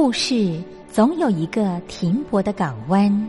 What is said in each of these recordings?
故事总有一个停泊的港湾。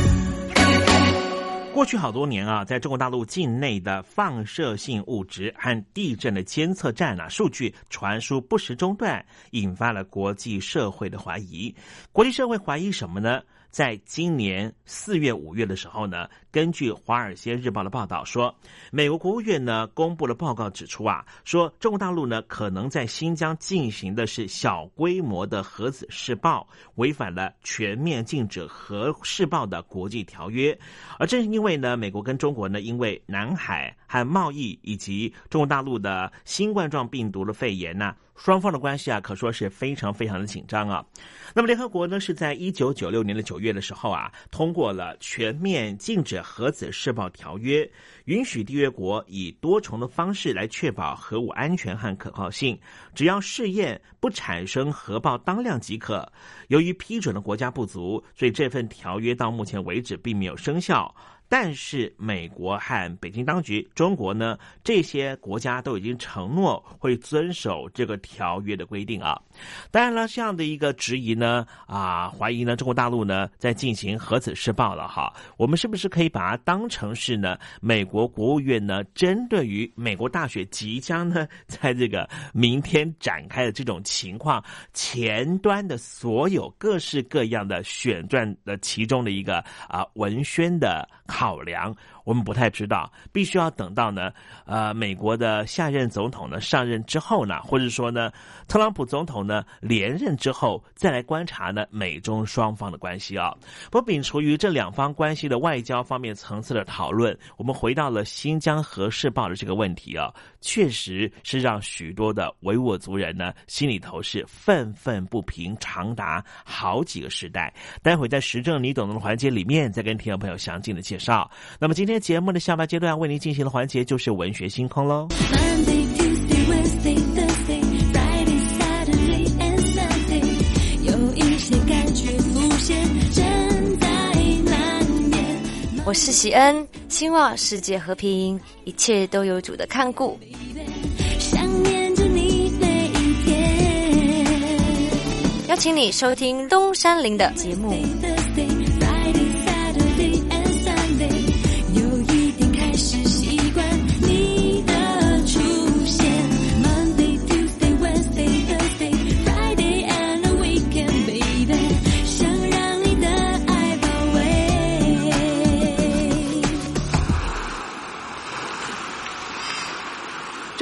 过去好多年啊，在中国大陆境内的放射性物质和地震的监测站啊，数据传输不时中断，引发了国际社会的怀疑。国际社会怀疑什么呢？在今年四月、五月的时候呢，根据《华尔街日报》的报道说，美国国务院呢公布了报告，指出啊，说中国大陆呢可能在新疆进行的是小规模的核子试爆，违反了全面禁止核试爆的国际条约。而正是因为呢，美国跟中国呢，因为南海和贸易以及中国大陆的新冠状病毒的肺炎呢。双方的关系啊，可说是非常非常的紧张啊。那么，联合国呢是在一九九六年的九月的时候啊，通过了全面禁止核子试爆条约，允许缔约国以多重的方式来确保核武安全和可靠性，只要试验不产生核爆当量即可。由于批准的国家不足，所以这份条约到目前为止并没有生效。但是，美国和北京当局、中国呢，这些国家都已经承诺会遵守这个条约的规定啊。当然了，这样的一个质疑呢，啊，怀疑呢，中国大陆呢在进行核子试爆了哈。我们是不是可以把它当成是呢？美国国务院呢，针对于美国大选即将呢在这个明天展开的这种情况前端的所有各式各样的选战的其中的一个啊文宣的。量。我们不太知道，必须要等到呢，呃，美国的下任总统呢上任之后呢，或者说呢，特朗普总统呢连任之后，再来观察呢美中双方的关系啊。不摒除于这两方关系的外交方面层次的讨论，我们回到了新疆核事爆的这个问题啊，确实是让许多的维吾尔族人呢心里头是愤愤不平，长达好几个时代。待会在时政你懂的环节里面，再跟听众朋友详尽的介绍。那么今天。今天节目的下半阶段为您进行的环节就是文学星空喽。我是喜恩，希望世界和平，一切都有主的看顾。邀请你收听东山林的节目。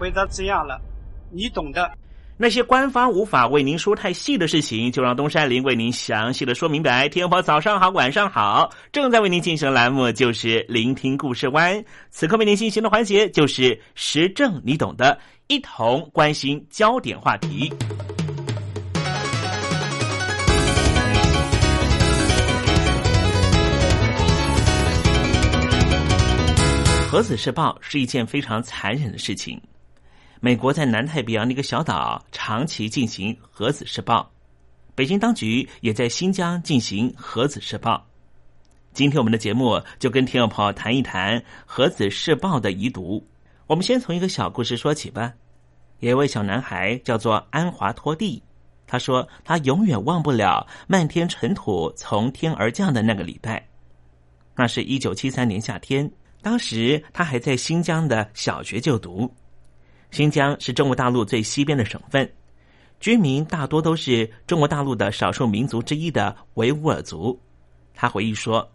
回答这样了，你懂的。那些官方无法为您说太细的事情，就让东山林为您详细的说明白。天婆早上好，晚上好，正在为您进行的栏目就是聆听故事湾。此刻为您进行的环节就是时政，你懂的，一同关心焦点话题。核子试爆是一件非常残忍的事情。美国在南太平洋的一个小岛长期进行核子试爆，北京当局也在新疆进行核子试爆。今天我们的节目就跟听众朋友谈一谈核子试爆的遗毒。我们先从一个小故事说起吧。有一位小男孩叫做安华托蒂，他说他永远忘不了漫天尘土从天而降的那个礼拜。那是一九七三年夏天。当时他还在新疆的小学就读。新疆是中国大陆最西边的省份，居民大多都是中国大陆的少数民族之一的维吾尔族。他回忆说：“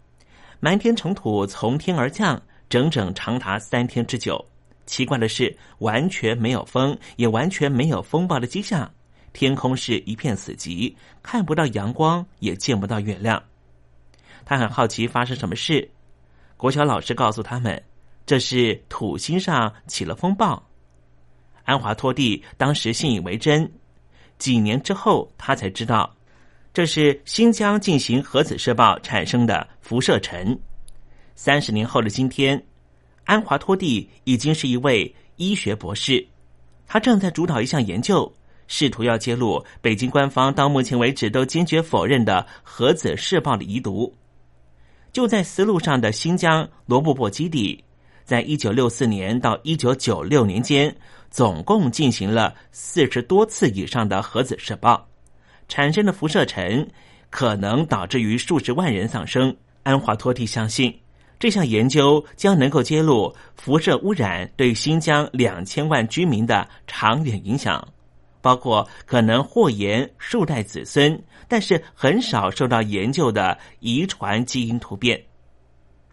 满天尘土从天而降，整整长达三天之久。奇怪的是，完全没有风，也完全没有风暴的迹象。天空是一片死寂，看不到阳光，也见不到月亮。他很好奇发生什么事。”国小老师告诉他们，这是土星上起了风暴。安华托蒂当时信以为真。几年之后，他才知道，这是新疆进行核子试爆产生的辐射尘。三十年后的今天，安华托蒂已经是一位医学博士，他正在主导一项研究，试图要揭露北京官方到目前为止都坚决否认的核子试爆的遗毒。就在丝路上的新疆罗布泊基地，在一九六四年到一九九六年间，总共进行了四十多次以上的核子试爆，产生的辐射尘可能导致于数十万人丧生。安华托蒂相信，这项研究将能够揭露辐射污染对新疆两千万居民的长远影响，包括可能祸延数代子孙。但是很少受到研究的遗传基因突变，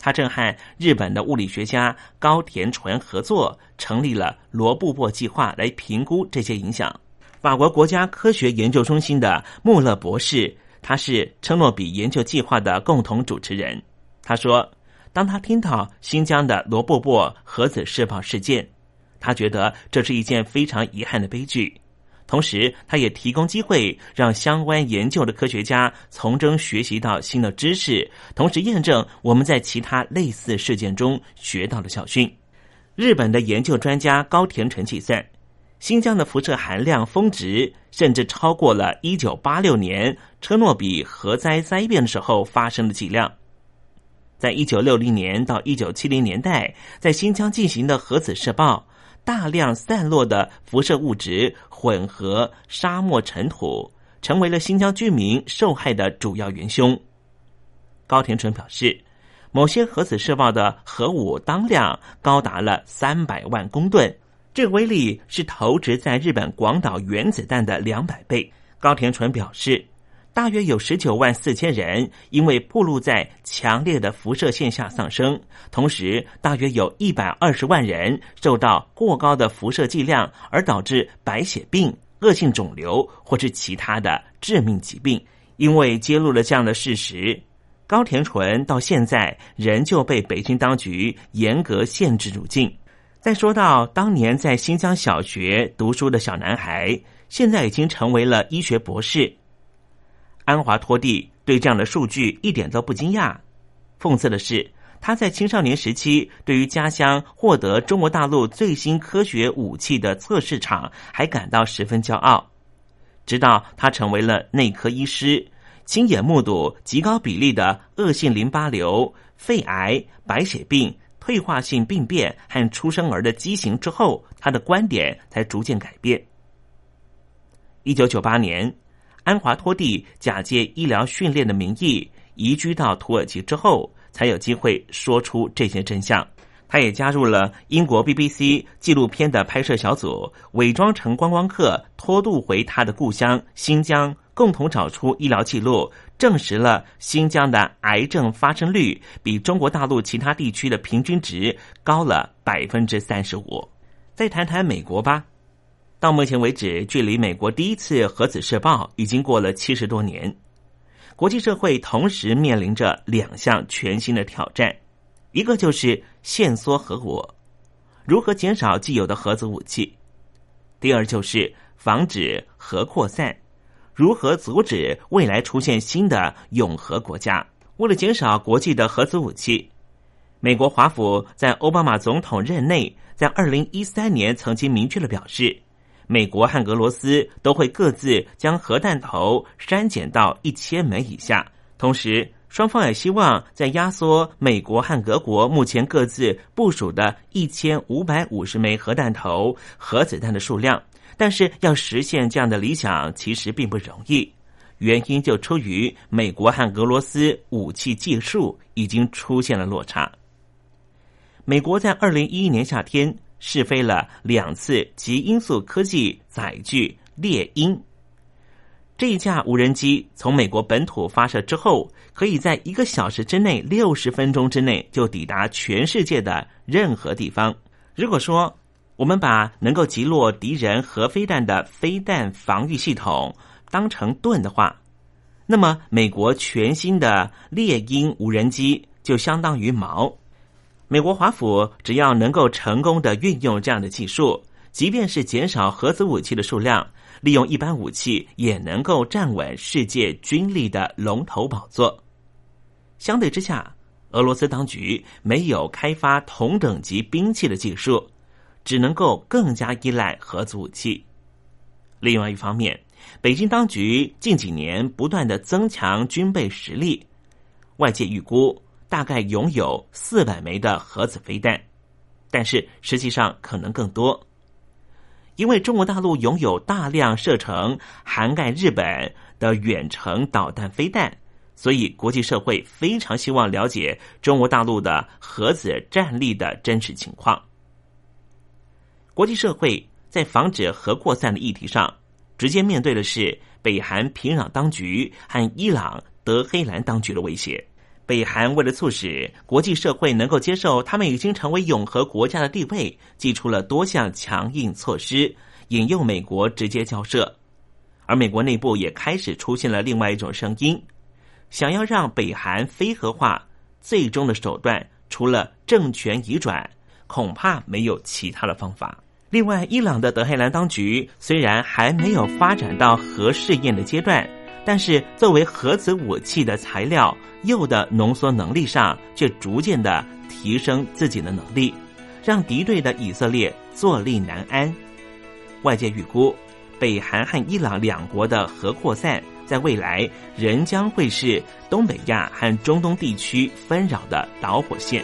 他正和日本的物理学家高田纯合作，成立了罗布泊计划来评估这些影响。法国国家科学研究中心的穆勒博士，他是车诺比研究计划的共同主持人。他说，当他听到新疆的罗布泊核子试爆事件，他觉得这是一件非常遗憾的悲剧。同时，他也提供机会让相关研究的科学家从中学习到新的知识，同时验证我们在其他类似事件中学到的教训。日本的研究专家高田纯计算，新疆的辐射含量峰值甚至超过了1986年车诺比核灾灾变的时候发生的剂量。在1960年到1970年代，在新疆进行的核子试爆。大量散落的辐射物质混合沙漠尘土，成为了新疆居民受害的主要元凶。高田纯表示，某些核子试爆的核武当量高达了三百万公吨，这威力是投掷在日本广岛原子弹的两百倍。高田纯表示。大约有十九万四千人因为暴露在强烈的辐射线下丧生，同时大约有一百二十万人受到过高的辐射剂量而导致白血病、恶性肿瘤或是其他的致命疾病。因为揭露了这样的事实，高田纯到现在仍旧被北京当局严格限制入境。再说到当年在新疆小学读书的小男孩，现在已经成为了医学博士。安华托蒂对这样的数据一点都不惊讶。讽刺的是，他在青少年时期对于家乡获得中国大陆最新科学武器的测试场还感到十分骄傲。直到他成为了内科医师，亲眼目睹极高比例的恶性淋巴瘤、肺癌、白血病、退化性病变和出生儿的畸形之后，他的观点才逐渐改变。一九九八年，安华托蒂假借医疗训练的名义移居到土耳其之后，才有机会说出这些真相。他也加入了英国 BBC 纪录片的拍摄小组，伪装成观光客，拖渡回他的故乡新疆，共同找出医疗记录，证实了新疆的癌症发生率比中国大陆其他地区的平均值高了百分之三十五。再谈谈美国吧，到目前为止，距离美国第一次核子试爆已经过了七十多年，国际社会同时面临着两项全新的挑战。一个就是限缩核武，如何减少既有的核子武器；第二就是防止核扩散，如何阻止未来出现新的永核国家。为了减少国际的核子武器，美国华府在奥巴马总统任内，在二零一三年曾经明确的表示，美国和俄罗斯都会各自将核弹头删减到一千枚以下，同时。双方也希望在压缩美国和俄国目前各自部署的一千五百五十枚核弹头、核子弹的数量，但是要实现这样的理想其实并不容易。原因就出于美国和俄罗斯武器技术已经出现了落差。美国在二零一一年夏天试飞了两次极音速科技载具猎鹰。这一架无人机从美国本土发射之后，可以在一个小时之内、六十分钟之内就抵达全世界的任何地方。如果说我们把能够击落敌人核飞弹的飞弹防御系统当成盾的话，那么美国全新的猎鹰无人机就相当于矛。美国华府只要能够成功的运用这样的技术，即便是减少核子武器的数量。利用一般武器也能够站稳世界军力的龙头宝座。相对之下，俄罗斯当局没有开发同等级兵器的技术，只能够更加依赖核子武器。另外一方面，北京当局近几年不断的增强军备实力，外界预估大概拥有四百枚的核子飞弹，但是实际上可能更多。因为中国大陆拥有大量射程涵盖日本的远程导弹飞弹，所以国际社会非常希望了解中国大陆的核子战力的真实情况。国际社会在防止核扩散的议题上，直接面对的是北韩平壤当局和伊朗德黑兰当局的威胁。北韩为了促使国际社会能够接受他们已经成为永和国家的地位，祭出了多项强硬措施，引诱美国直接交涉。而美国内部也开始出现了另外一种声音，想要让北韩非核化，最终的手段除了政权移转，恐怕没有其他的方法。另外，伊朗的德黑兰当局虽然还没有发展到核试验的阶段。但是，作为核子武器的材料，铀的浓缩能力上却逐渐的提升自己的能力，让敌对的以色列坐立难安。外界预估，北韩和伊朗两国的核扩散，在未来仍将会是东北亚和中东地区纷扰的导火线。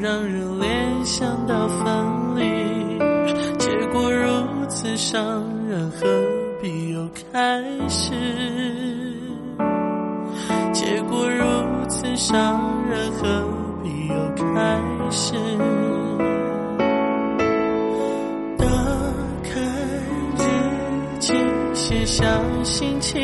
让人联想到分离结果如此伤人何必又开始？结果如此伤人何必又开始？打开日记写下心情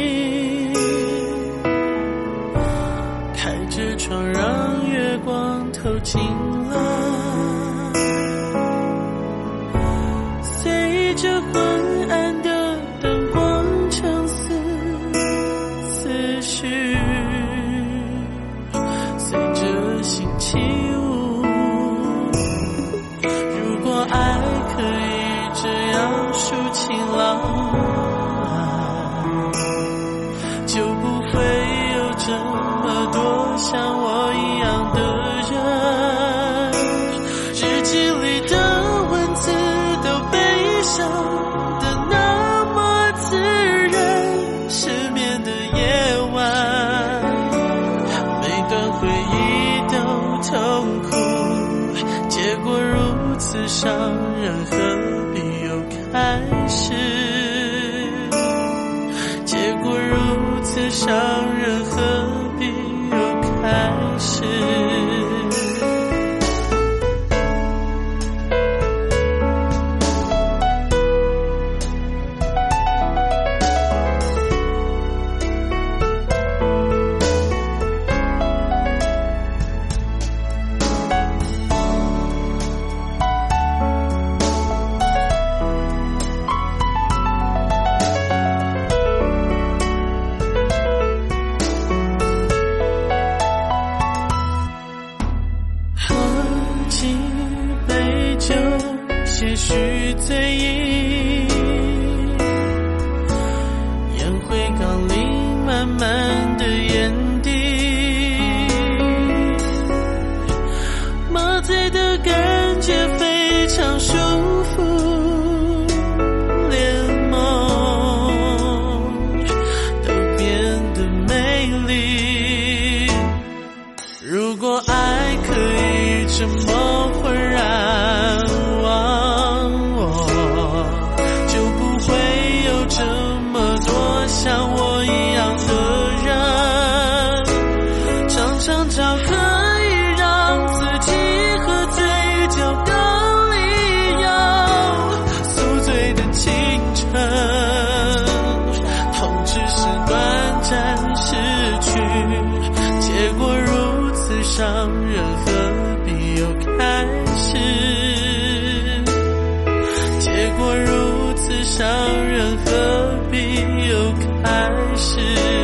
爱是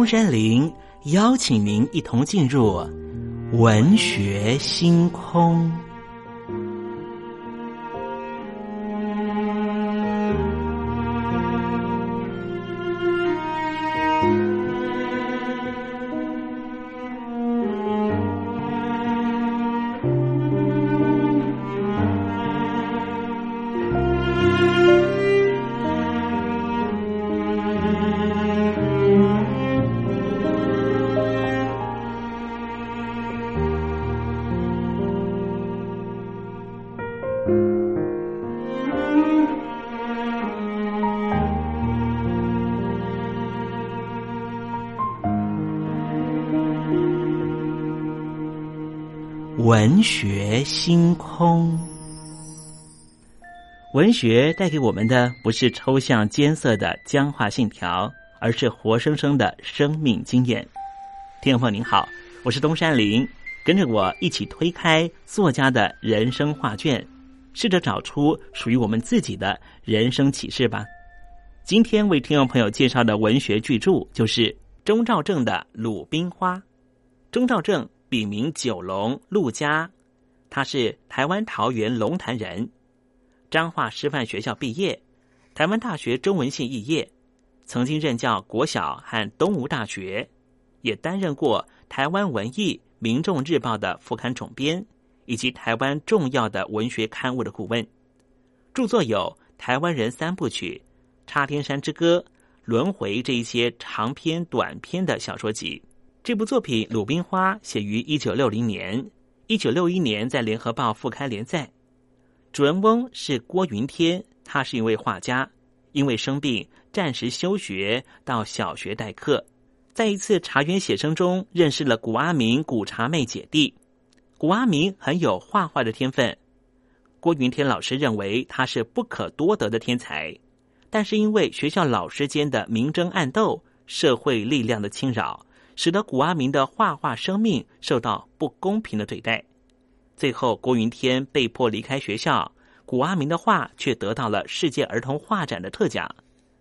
东山林邀请您一同进入文学星空。学星空，文学带给我们的不是抽象艰涩的僵化信条，而是活生生的生命经验。听众朋友您好，我是东山林，跟着我一起推开作家的人生画卷，试着找出属于我们自己的人生启示吧。今天为听众朋友介绍的文学巨著就是钟兆政的《鲁冰花》。钟兆政笔名九龙，陆家，他是台湾桃园龙潭人，彰化师范学校毕业，台湾大学中文系肄业，曾经任教国小和东吴大学，也担任过台湾文艺。《民众日报》的副刊总编，以及台湾重要的文学刊物的顾问，著作有《台湾人三部曲》《插天山之歌》《轮回》这一些长篇、短篇的小说集。这部作品《鲁冰花》写于一九六零年，一九六一年在《联合报》复刊连载。主人翁是郭云天，他是一位画家，因为生病暂时休学，到小学代课。在一次茶园写生中，认识了古阿明、古茶妹姐弟。古阿明很有画画的天分，郭云天老师认为他是不可多得的天才，但是因为学校老师间的明争暗斗、社会力量的侵扰，使得古阿明的画画生命受到不公平的对待。最后，郭云天被迫离开学校，古阿明的画却得到了世界儿童画展的特奖，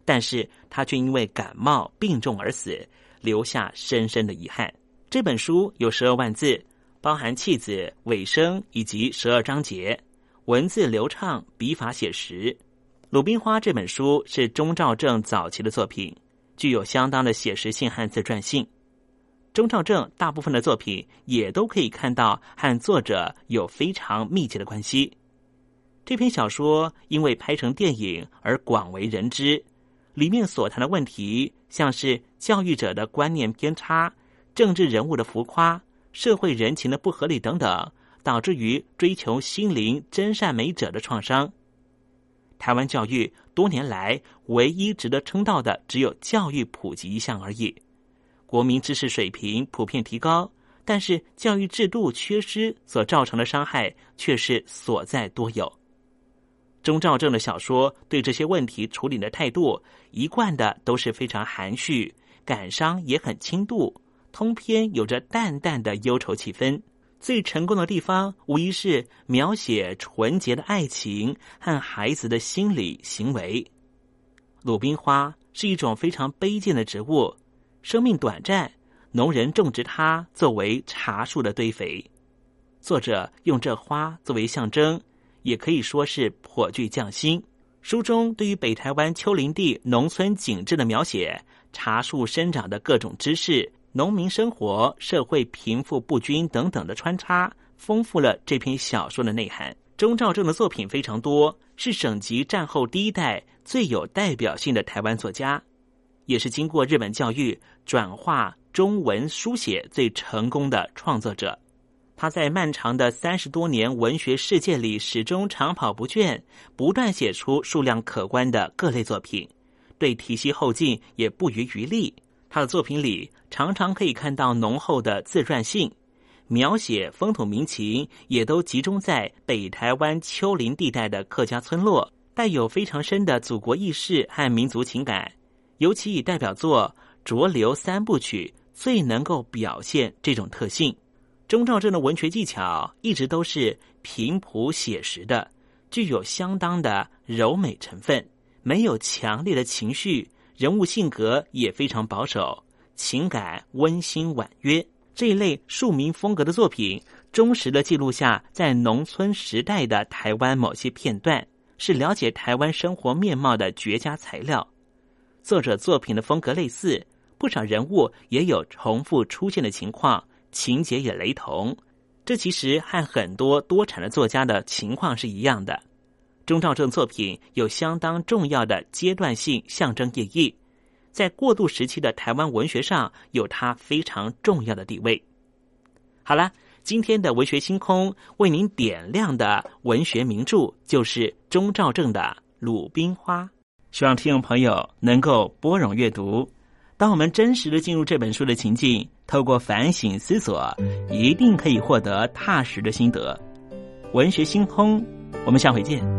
但是他却因为感冒病重而死。留下深深的遗憾。这本书有十二万字，包含弃子、尾声以及十二章节，文字流畅，笔法写实。《鲁冰花》这本书是钟兆政早期的作品，具有相当的写实性和自传性。钟兆政大部分的作品也都可以看到和作者有非常密切的关系。这篇小说因为拍成电影而广为人知。里面所谈的问题，像是教育者的观念偏差、政治人物的浮夸、社会人情的不合理等等，导致于追求心灵真善美者的创伤。台湾教育多年来唯一值得称道的，只有教育普及一项而已。国民知识水平普遍提高，但是教育制度缺失所造成的伤害却是所在多有。钟兆政的小说对这些问题处理的态度，一贯的都是非常含蓄，感伤也很轻度，通篇有着淡淡的忧愁气氛。最成功的地方，无疑是描写纯洁的爱情和孩子的心理行为。鲁冰花是一种非常卑贱的植物，生命短暂，农人种植它作为茶树的堆肥。作者用这花作为象征。也可以说是颇具匠心。书中对于北台湾丘陵地农村景致的描写，茶树生长的各种知识、农民生活、社会贫富不均等等的穿插，丰富了这篇小说的内涵。钟兆政的作品非常多，是省级战后第一代最有代表性的台湾作家，也是经过日本教育转化中文书写最成功的创作者。他在漫长的三十多年文学世界里，始终长跑不倦，不断写出数量可观的各类作品，对体系后进也不遗余力。他的作品里常常可以看到浓厚的自传性，描写风土民情也都集中在北台湾丘陵地带的客家村落，带有非常深的祖国意识和民族情感。尤其以代表作《浊流三部曲》最能够表现这种特性。钟兆政的文学技巧一直都是平朴写实的，具有相当的柔美成分，没有强烈的情绪，人物性格也非常保守，情感温馨婉约。这一类庶民风格的作品，忠实的记录下在农村时代的台湾某些片段，是了解台湾生活面貌的绝佳材料。作者作品的风格类似，不少人物也有重复出现的情况。情节也雷同，这其实和很多多产的作家的情况是一样的。钟兆政作品有相当重要的阶段性象征意义，在过渡时期的台湾文学上有它非常重要的地位。好了，今天的文学星空为您点亮的文学名著就是钟兆政的《鲁冰花》，希望听众朋友能够拨冗阅读。当我们真实的进入这本书的情境。透过反省思索，一定可以获得踏实的心得。文学星空，我们下回见。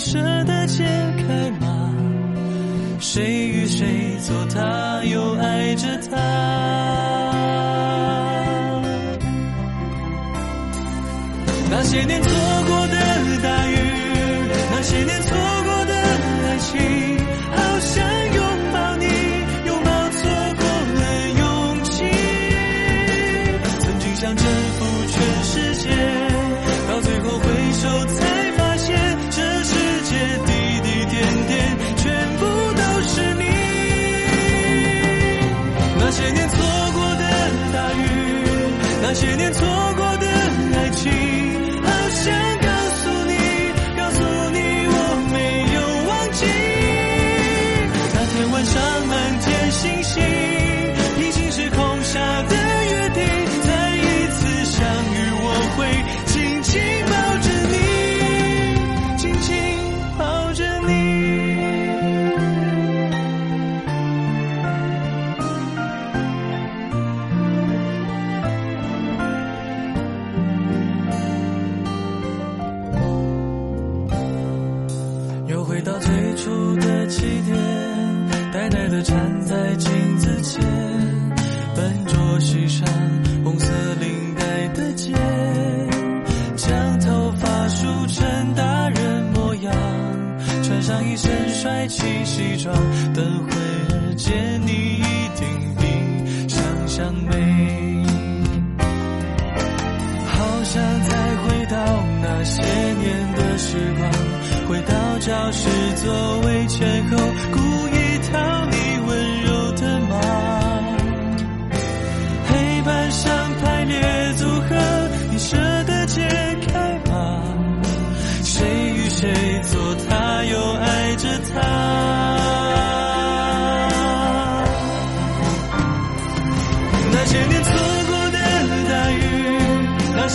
舍得解开吗？谁与谁做他，又爱着他？那些年错过的大雨，那些年错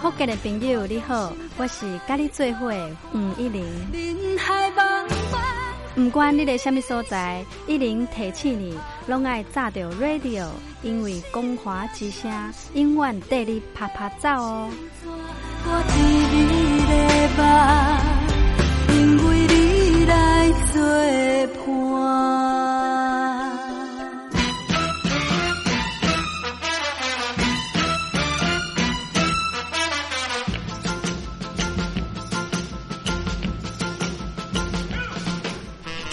福建的朋友你好，我是甲你做伙的吴一玲。人海茫茫。不管你在什么所在，一零提醒你，拢爱炸着 radio，因为光华之声永远带你啪啪走哦。我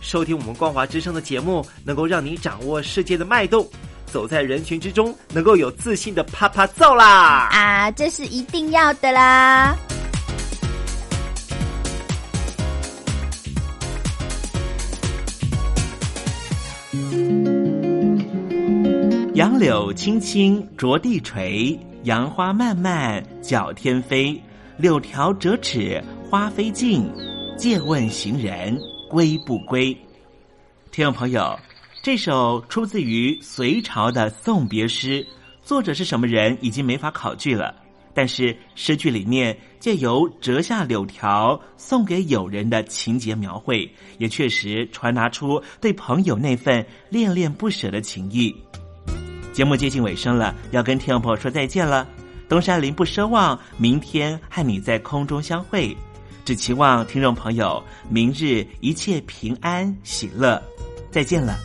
收听我们光华之声的节目，能够让你掌握世界的脉动，走在人群之中，能够有自信的啪啪造啦！啊，这是一定要的啦！杨柳青青着地垂，杨花漫漫搅天飞。柳条折尺花飞尽，借问行人归不归？听众朋友，这首出自于隋朝的送别诗，作者是什么人已经没法考据了。但是诗句里面借由折下柳条送给友人的情节描绘，也确实传达出对朋友那份恋恋不舍的情谊。节目接近尾声了，要跟听众朋友说再见了。东山林不奢望明天和你在空中相会，只期望听众朋友明日一切平安喜乐。再见了。